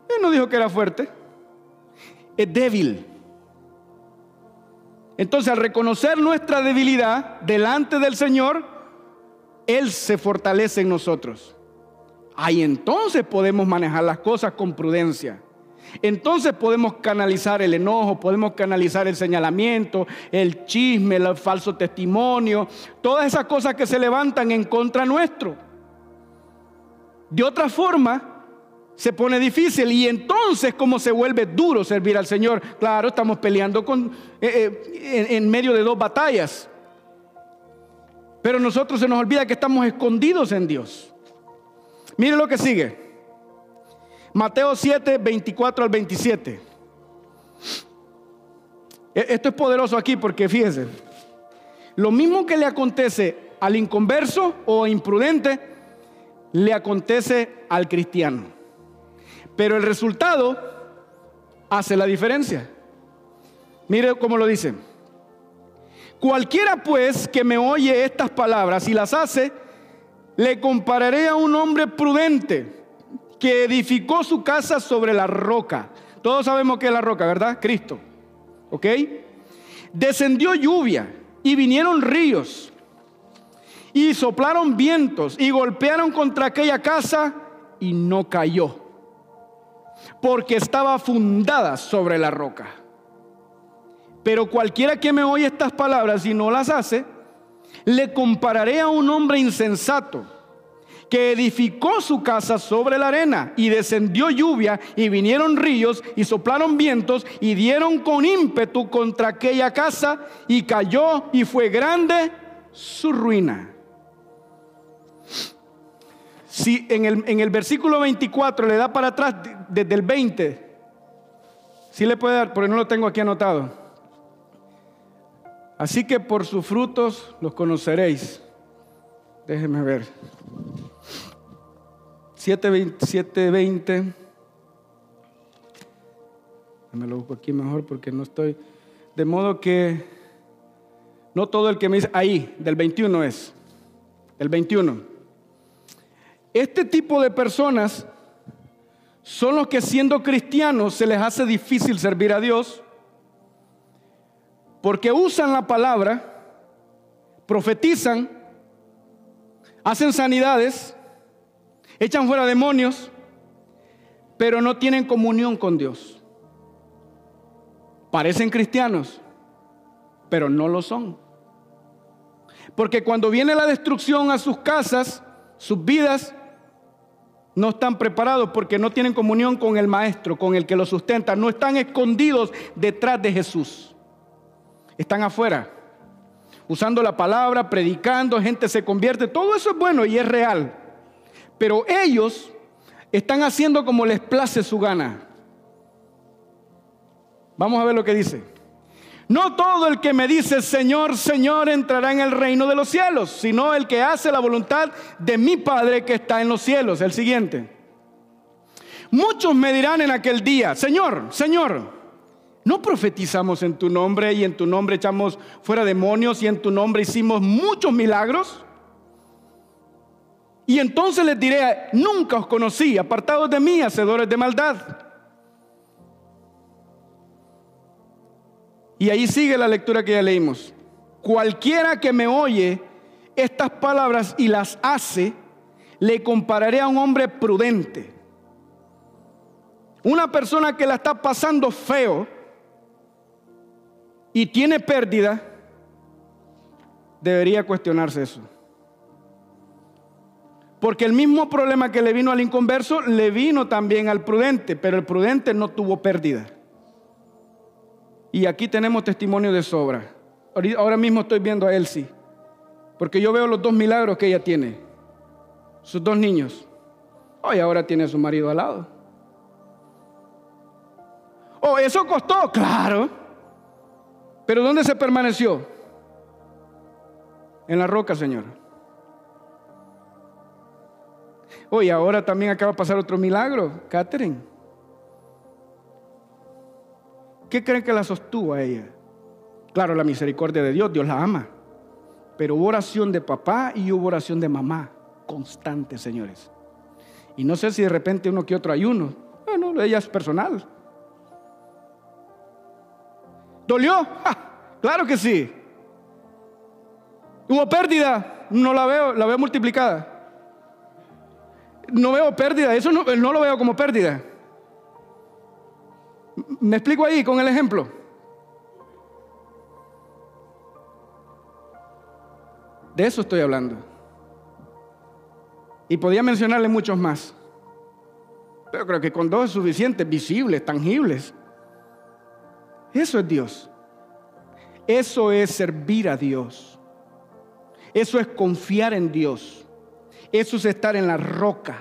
Él no dijo que era fuerte. Es débil. Entonces al reconocer nuestra debilidad delante del Señor, Él se fortalece en nosotros. Ahí entonces podemos manejar las cosas con prudencia. Entonces podemos canalizar el enojo, podemos canalizar el señalamiento, el chisme, el falso testimonio, todas esas cosas que se levantan en contra nuestro. De otra forma, se pone difícil y entonces como se vuelve duro servir al Señor. Claro, estamos peleando con, eh, eh, en medio de dos batallas. Pero nosotros se nos olvida que estamos escondidos en Dios. Mire lo que sigue. Mateo 7, 24 al 27. E, esto es poderoso aquí porque fíjense, lo mismo que le acontece al inconverso o imprudente, le acontece al cristiano. Pero el resultado hace la diferencia. Mire cómo lo dice. Cualquiera pues que me oye estas palabras y las hace, le compararé a un hombre prudente que edificó su casa sobre la roca. Todos sabemos que es la roca, ¿verdad? Cristo. ¿Ok? Descendió lluvia y vinieron ríos y soplaron vientos y golpearon contra aquella casa y no cayó, porque estaba fundada sobre la roca. Pero cualquiera que me oye estas palabras y no las hace, le compararé a un hombre insensato que edificó su casa sobre la arena y descendió lluvia y vinieron ríos y soplaron vientos y dieron con ímpetu contra aquella casa y cayó y fue grande su ruina. Si en el, en el versículo 24 le da para atrás desde el 20, si le puede dar, porque no lo tengo aquí anotado. Así que por sus frutos los conoceréis. Déjeme ver. 720. Me lo busco aquí mejor porque no estoy. De modo que no todo el que me dice ahí, del 21 es. El 21. Este tipo de personas son los que siendo cristianos se les hace difícil servir a Dios porque usan la palabra, profetizan, hacen sanidades, echan fuera demonios, pero no tienen comunión con Dios. Parecen cristianos, pero no lo son. Porque cuando viene la destrucción a sus casas, sus vidas no están preparados porque no tienen comunión con el Maestro, con el que los sustenta. No están escondidos detrás de Jesús. Están afuera, usando la palabra, predicando, gente se convierte. Todo eso es bueno y es real. Pero ellos están haciendo como les place su gana. Vamos a ver lo que dice. No todo el que me dice Señor, Señor entrará en el reino de los cielos, sino el que hace la voluntad de mi Padre que está en los cielos. El siguiente. Muchos me dirán en aquel día, Señor, Señor, ¿no profetizamos en tu nombre y en tu nombre echamos fuera demonios y en tu nombre hicimos muchos milagros? Y entonces les diré, nunca os conocí, apartados de mí, hacedores de maldad. Y ahí sigue la lectura que ya leímos. Cualquiera que me oye estas palabras y las hace, le compararé a un hombre prudente. Una persona que la está pasando feo y tiene pérdida, debería cuestionarse eso. Porque el mismo problema que le vino al inconverso, le vino también al prudente, pero el prudente no tuvo pérdida. Y aquí tenemos testimonio de sobra. Ahora mismo estoy viendo a Elsie, porque yo veo los dos milagros que ella tiene, sus dos niños. Hoy ahora tiene a su marido al lado. Oh, eso costó, claro. Pero ¿dónde se permaneció? En la roca, Señor. Hoy ahora también acaba de pasar otro milagro, Catherine. ¿Qué creen que la sostuvo a ella? Claro, la misericordia de Dios, Dios la ama. Pero hubo oración de papá y hubo oración de mamá, constante, señores. Y no sé si de repente uno que otro ayuno. Bueno, ella es personal. ¿Dolió? claro que sí. ¿Hubo pérdida? No la veo, la veo multiplicada. No veo pérdida, eso no, lo veo como pérdida. ¿Me explico ahí con el ejemplo? De eso estoy hablando. Y podía mencionarle muchos más. Pero creo que con dos es suficiente, visibles, tangibles. Eso es Dios. Eso es servir a Dios. Eso es confiar en Dios. Eso es estar en la roca.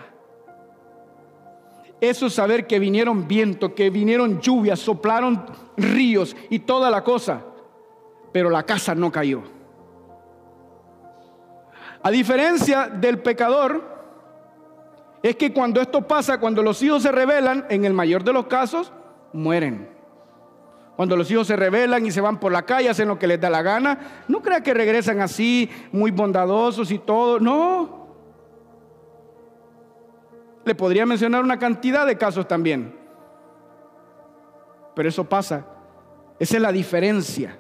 Eso es saber que vinieron vientos, que vinieron lluvias, soplaron ríos y toda la cosa. Pero la casa no cayó. A diferencia del pecador, es que cuando esto pasa, cuando los hijos se rebelan, en el mayor de los casos, mueren. Cuando los hijos se rebelan y se van por la calle, hacen lo que les da la gana, no crea que regresan así, muy bondadosos y todo. No, Le podría mencionar una cantidad de casos también. Pero eso pasa. Esa es la diferencia.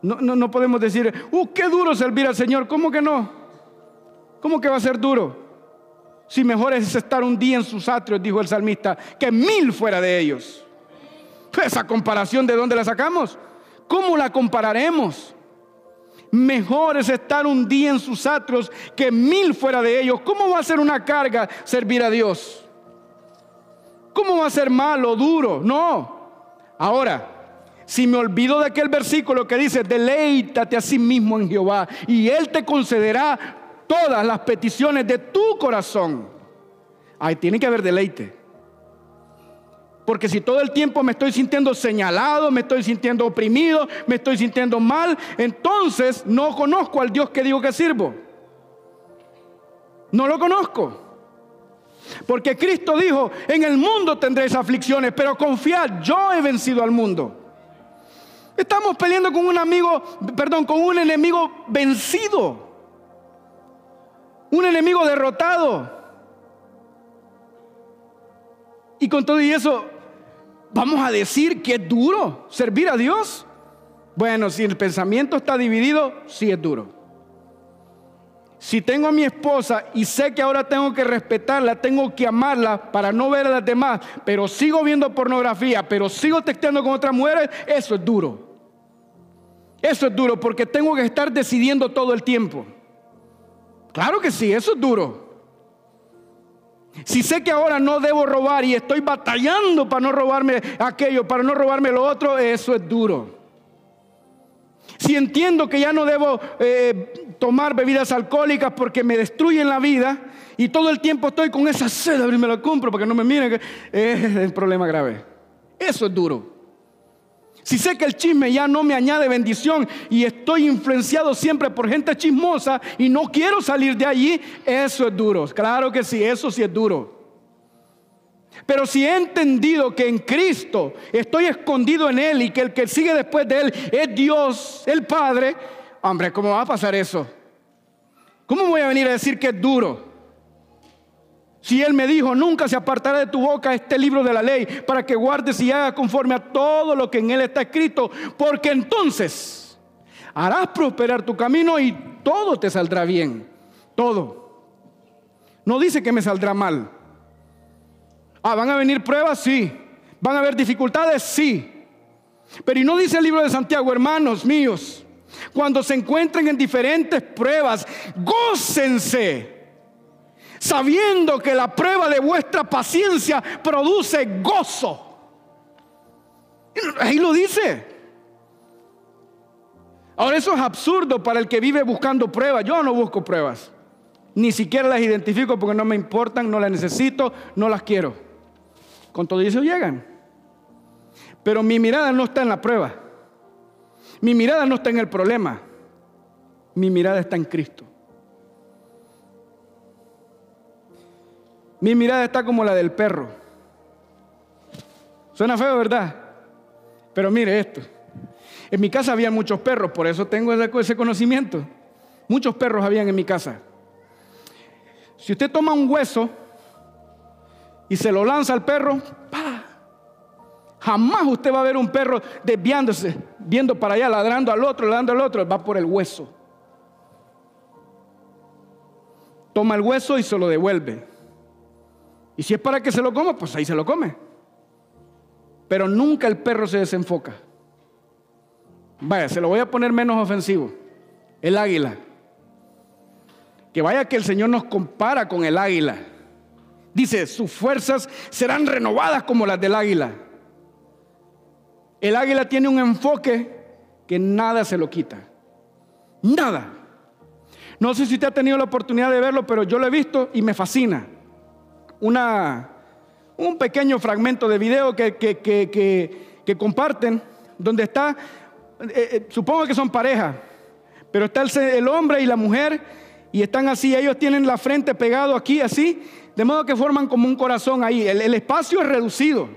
No, no, no podemos decir, ¡uh, qué duro servir al Señor! ¿Cómo que no? ¿Cómo que va a ser duro? Si mejor es estar un día en sus atrios, dijo el salmista, que mil fuera de ellos. Esa comparación, ¿de dónde la sacamos? ¿Cómo la compararemos? Mejor es estar un día en sus atrios que mil fuera de ellos. ¿Cómo va a ser una carga servir a Dios? ¿Cómo va a ser malo, duro? No. Ahora, si me olvido de aquel versículo que dice, deleítate a sí mismo en Jehová y Él te concederá todas las peticiones de tu corazón. Ahí tiene que haber deleite. Porque si todo el tiempo me estoy sintiendo señalado, me estoy sintiendo oprimido, me estoy sintiendo mal, entonces no conozco al Dios que digo que sirvo. No lo conozco. Porque Cristo dijo, en el mundo tendréis aflicciones, pero confiad, yo he vencido al mundo. Estamos peleando con un amigo, perdón, con un enemigo vencido. Un enemigo derrotado. Y con todo y eso, vamos a decir que es duro servir a Dios. Bueno, si el pensamiento está dividido, sí es duro. Si tengo a mi esposa y sé que ahora tengo que respetarla, tengo que amarla para no ver a las demás, pero sigo viendo pornografía, pero sigo texteando con otras mujeres, eso es duro. Eso es duro porque tengo que estar decidiendo todo el tiempo. Claro que sí, eso es duro. Si sé que ahora no debo robar y estoy batallando para no robarme aquello, para no robarme lo otro, eso es duro. Si entiendo que ya no debo eh, tomar bebidas alcohólicas porque me destruyen la vida y todo el tiempo estoy con esa sed, y me la compro para que no me miren, es un problema grave. Eso es duro. Si sé que el chisme ya no me añade bendición y estoy influenciado siempre por gente chismosa y no quiero salir de allí, eso es duro. Claro que sí, eso sí es duro. Pero si he entendido que en Cristo estoy escondido en Él y que el que sigue después de Él es Dios, el Padre, hombre, ¿cómo va a pasar eso? ¿Cómo voy a venir a decir que es duro? Si Él me dijo, nunca se apartará de tu boca este libro de la ley para que guardes y hagas conforme a todo lo que en Él está escrito, porque entonces harás prosperar tu camino y todo te saldrá bien. Todo. No dice que me saldrá mal. Ah, ¿van a venir pruebas? Sí. ¿Van a haber dificultades? Sí. Pero no dice el libro de Santiago, hermanos míos, cuando se encuentren en diferentes pruebas, gócense sabiendo que la prueba de vuestra paciencia produce gozo. Ahí lo dice. Ahora eso es absurdo para el que vive buscando pruebas. Yo no busco pruebas. Ni siquiera las identifico porque no me importan, no las necesito, no las quiero. Con todo eso llegan. Pero mi mirada no está en la prueba. Mi mirada no está en el problema. Mi mirada está en Cristo. Mi mirada está como la del perro. Suena feo, ¿verdad? Pero mire esto. En mi casa había muchos perros, por eso tengo ese conocimiento. Muchos perros habían en mi casa. Si usted toma un hueso y se lo lanza al perro, jamás usted va a ver un perro desviándose, viendo para allá, ladrando al otro, ladrando al otro, va por el hueso. Toma el hueso y se lo devuelve. Y si es para que se lo coma, pues ahí se lo come. Pero nunca el perro se desenfoca. Vaya, se lo voy a poner menos ofensivo. El águila. Que vaya que el Señor nos compara con el águila. Dice, sus fuerzas serán renovadas como las del águila. El águila tiene un enfoque que nada se lo quita. Nada. No sé si usted ha tenido la oportunidad de verlo, pero yo lo he visto y me fascina una, un pequeño fragmento de video que, que, comparten, donde está, eh, eh, supongo que son pareja, pero está el, hombre y la mujer y están así, ellos tienen la frente pegado aquí así, de modo que forman como un corazón ahí, el, espacio es reducido.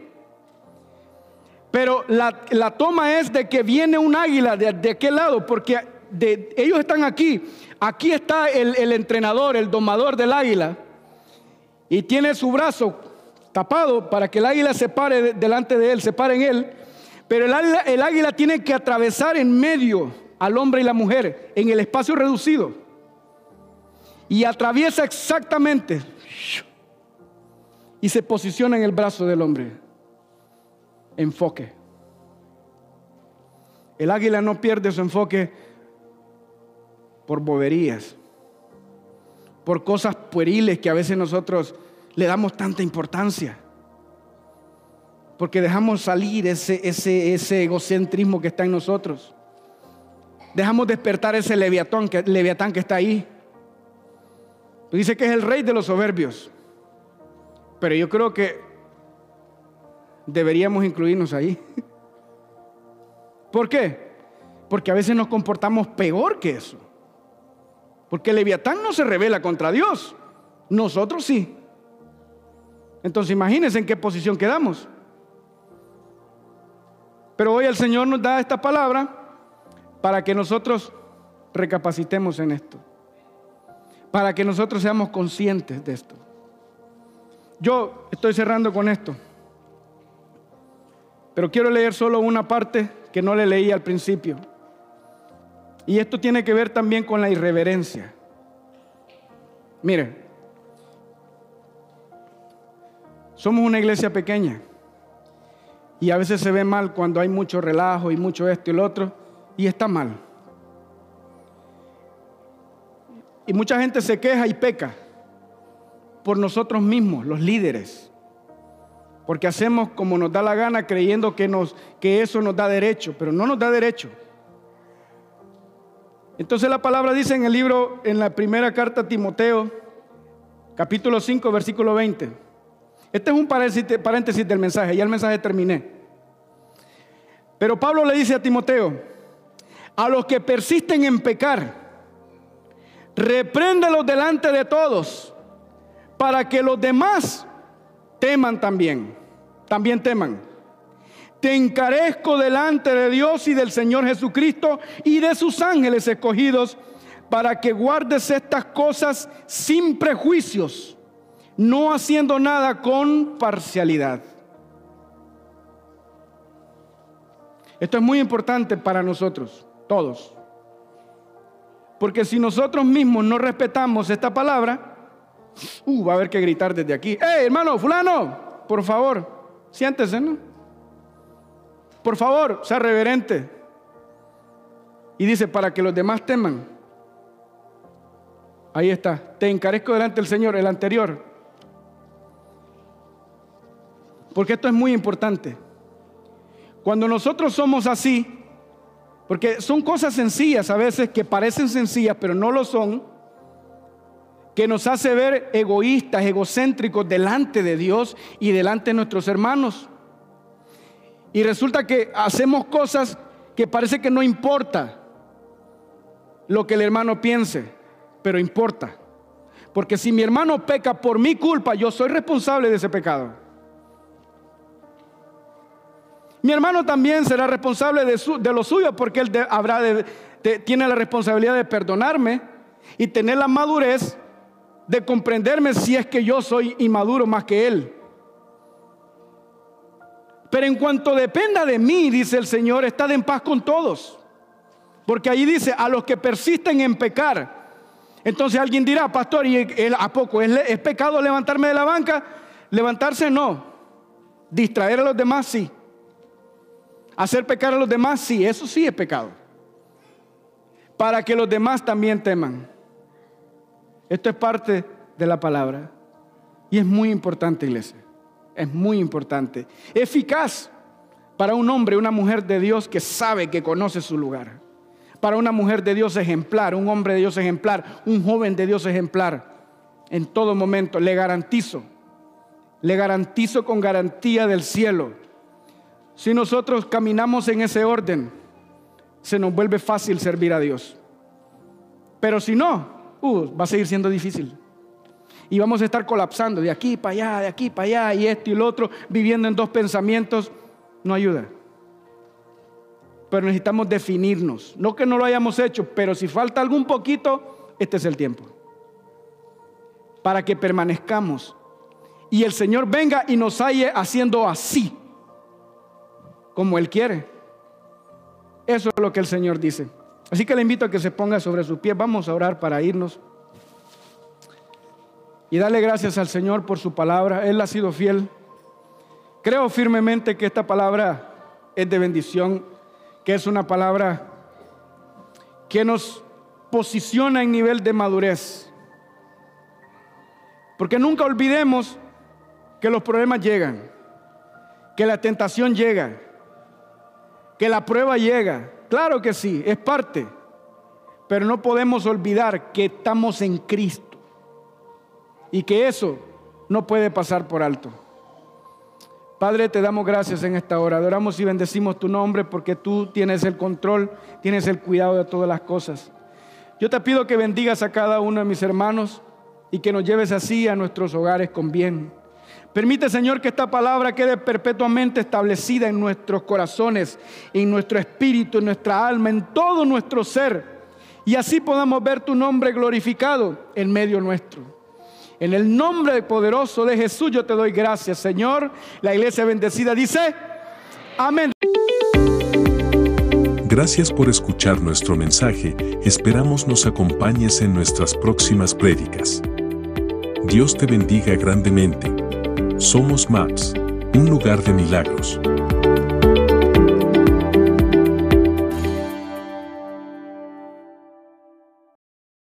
Pero la, toma es de que viene un águila de, de aquel lado, porque de, ellos están aquí. Aquí está el, el, entrenador, el domador del águila. Y tiene su brazo tapado para que el águila se pare delante de él, se pare en él, pero el águila, el águila tiene que atravesar en medio al hombre y la mujer en el espacio reducido y atraviesa exactamente y se posiciona en el brazo del hombre. Enfoque. El águila no pierde su enfoque por boberías, por cosas pueriles que a veces nosotros le damos tanta importancia. Porque dejamos salir ese, ese, ese egocentrismo que está en nosotros. Dejamos despertar ese leviatán que, leviatán que está ahí. Dice que es el rey de los soberbios. Pero yo creo que deberíamos incluirnos ahí. ¿Por qué? Porque a veces nos comportamos peor que eso. Porque el leviatán no se revela contra Dios. Nosotros sí. Entonces imagínense en qué posición quedamos. Pero hoy el Señor nos da esta palabra para que nosotros recapacitemos en esto. Para que nosotros seamos conscientes de esto. Yo estoy cerrando con esto. Pero quiero leer solo una parte que no le leí al principio. Y esto tiene que ver también con la irreverencia. Mire, somos una iglesia pequeña y a veces se ve mal cuando hay mucho relajo y mucho esto y lo otro y está mal. Y mucha gente se queja y peca por nosotros mismos, los líderes. Porque hacemos como nos da la gana creyendo que, nos, que eso nos da derecho, pero no nos da derecho. Entonces la palabra dice en el libro, en la primera carta a Timoteo, capítulo 5, versículo 20. Este es un paréntesis del mensaje, ya el mensaje terminé. Pero Pablo le dice a Timoteo, a los que persisten en pecar, repréndelos delante de todos, para que los demás teman también, también teman. Te encarezco delante de Dios y del Señor Jesucristo y de sus ángeles escogidos para que guardes estas cosas sin prejuicios, no haciendo nada con parcialidad. Esto es muy importante para nosotros, todos. Porque si nosotros mismos no respetamos esta palabra, uh, va a haber que gritar desde aquí. ¡Eh, hermano, fulano! Por favor, siéntese, ¿no? Por favor, sea reverente. Y dice, para que los demás teman. Ahí está. Te encarezco delante del Señor, el anterior. Porque esto es muy importante. Cuando nosotros somos así, porque son cosas sencillas a veces que parecen sencillas, pero no lo son, que nos hace ver egoístas, egocéntricos delante de Dios y delante de nuestros hermanos. Y resulta que hacemos cosas que parece que no importa lo que el hermano piense, pero importa. Porque si mi hermano peca por mi culpa, yo soy responsable de ese pecado. Mi hermano también será responsable de, lo suyo porque él habrá tiene la responsabilidad de perdonarme y tener la madurez de comprenderme si es que yo soy inmaduro más que él. Pero en cuanto dependa de mí, dice el Señor, estad en paz con todos. Porque ahí dice, a los que persisten en pecar. Entonces alguien dirá, pastor, ¿y a poco? ¿Es, pecado levantarme de la banca? Levantarse no. Distraer a los demás sí. Hacer pecar a los demás sí, eso sí es pecado. Para que los demás también teman. Esto es parte de la palabra. Y es muy importante, iglesia es muy importante. Eficaz para un hombre, una mujer de Dios que sabe, que conoce su lugar. Para una mujer de Dios ejemplar, un hombre de Dios ejemplar, un joven de Dios ejemplar. En todo momento, le garantizo, le garantizo con garantía del cielo. Si nosotros caminamos en ese orden, se nos vuelve fácil servir a Dios. Pero si no, uh, va a seguir siendo difícil y vamos a estar colapsando de aquí para allá, de aquí para allá, y esto y lo otro, viviendo en dos pensamientos, no ayuda. Pero necesitamos definirnos. No que no lo hayamos hecho, pero si falta algún poquito, este es el tiempo. Para que permanezcamos y el Señor venga y nos halle haciendo así, como Él quiere. Eso es lo que el Señor dice. Así que le invito a que se ponga sobre sus pies. Vamos a orar para irnos. Y darle gracias al Señor por su palabra. Él ha sido fiel. Creo firmemente que esta palabra es de bendición, que es una palabra que nos posiciona en nivel de madurez. Porque nunca olvidemos que los problemas llegan, que la tentación llega, que la prueba llega. Claro que sí, es parte. Pero no podemos olvidar que estamos en Cristo y que eso no puede pasar por alto. Padre, te damos gracias en esta hora. Adoramos y bendecimos tu nombre porque tú tienes el control, tienes el cuidado de todas las cosas. Yo te pido que bendigas a cada uno de mis hermanos y que nos lleves así a nuestros hogares con bien. Permite, Señor, que esta palabra quede perpetuamente establecida en nuestros corazones, en nuestro espíritu, en nuestra alma, en todo nuestro ser. Y así podamos ver tu nombre glorificado en medio nuestro. En el nombre poderoso de Jesús yo te doy gracias, Señor. La iglesia bendecida dice, amén. Gracias por escuchar nuestro mensaje. Esperamos nos acompañes en nuestras próximas prédicas. Dios te bendiga grandemente. Somos Maps, un lugar de milagros.